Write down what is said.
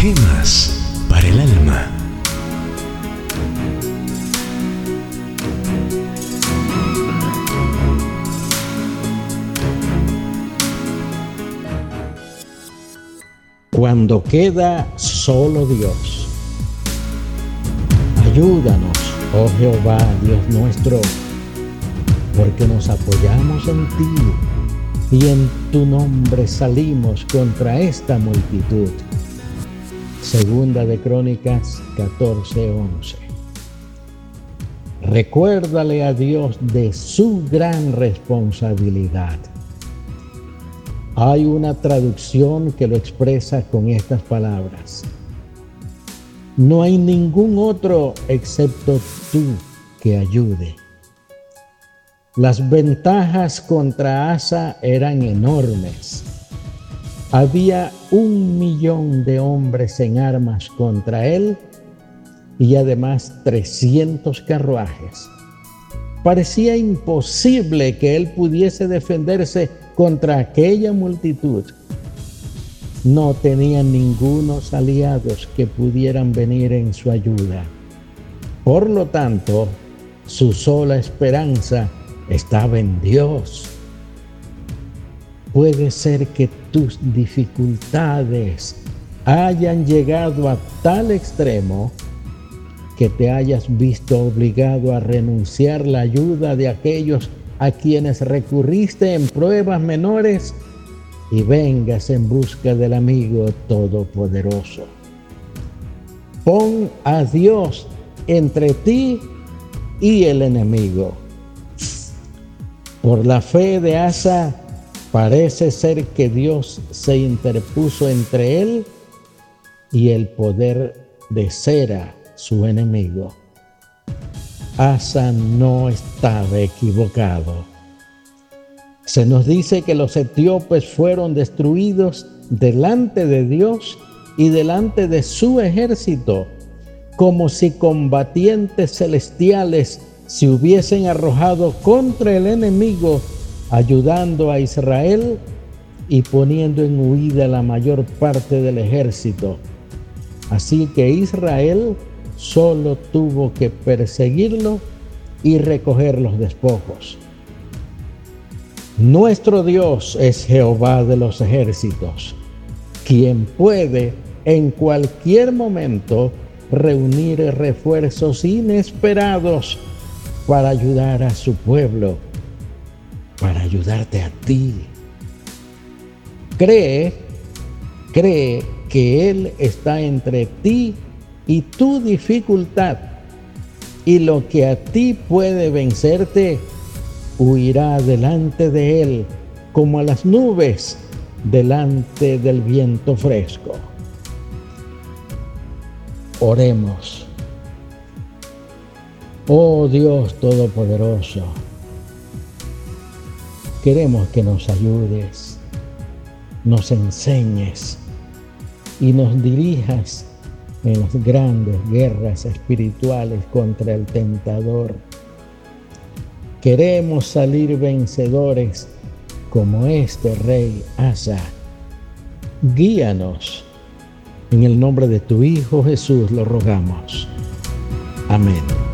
Gemas para el alma. Cuando queda solo Dios, ayúdanos, oh Jehová, Dios nuestro, porque nos apoyamos en ti y en tu nombre salimos contra esta multitud. Segunda de Crónicas 14:11. Recuérdale a Dios de su gran responsabilidad. Hay una traducción que lo expresa con estas palabras. No hay ningún otro excepto tú que ayude. Las ventajas contra Asa eran enormes. Había un millón de hombres en armas contra él y además 300 carruajes. Parecía imposible que él pudiese defenderse contra aquella multitud no tenían ningunos aliados que pudieran venir en su ayuda. Por lo tanto, su sola esperanza estaba en Dios. Puede ser que tus dificultades hayan llegado a tal extremo que te hayas visto obligado a renunciar la ayuda de aquellos a quienes recurriste en pruebas menores y vengas en busca del amigo todopoderoso. Pon a Dios entre ti y el enemigo. Por la fe de Asa, parece ser que Dios se interpuso entre él y el poder de Sera, su enemigo. Asa no estaba equivocado. Se nos dice que los etíopes fueron destruidos delante de Dios y delante de su ejército, como si combatientes celestiales se hubiesen arrojado contra el enemigo, ayudando a Israel y poniendo en huida la mayor parte del ejército. Así que Israel solo tuvo que perseguirlo y recoger los despojos. Nuestro Dios es Jehová de los ejércitos, quien puede en cualquier momento reunir refuerzos inesperados para ayudar a su pueblo, para ayudarte a ti. Cree, cree que Él está entre ti y tu dificultad y lo que a ti puede vencerte huirá delante de él como a las nubes delante del viento fresco. Oremos. Oh Dios Todopoderoso, queremos que nos ayudes, nos enseñes y nos dirijas en las grandes guerras espirituales contra el tentador Queremos salir vencedores como este rey Asa. Guíanos. En el nombre de tu Hijo Jesús lo rogamos. Amén.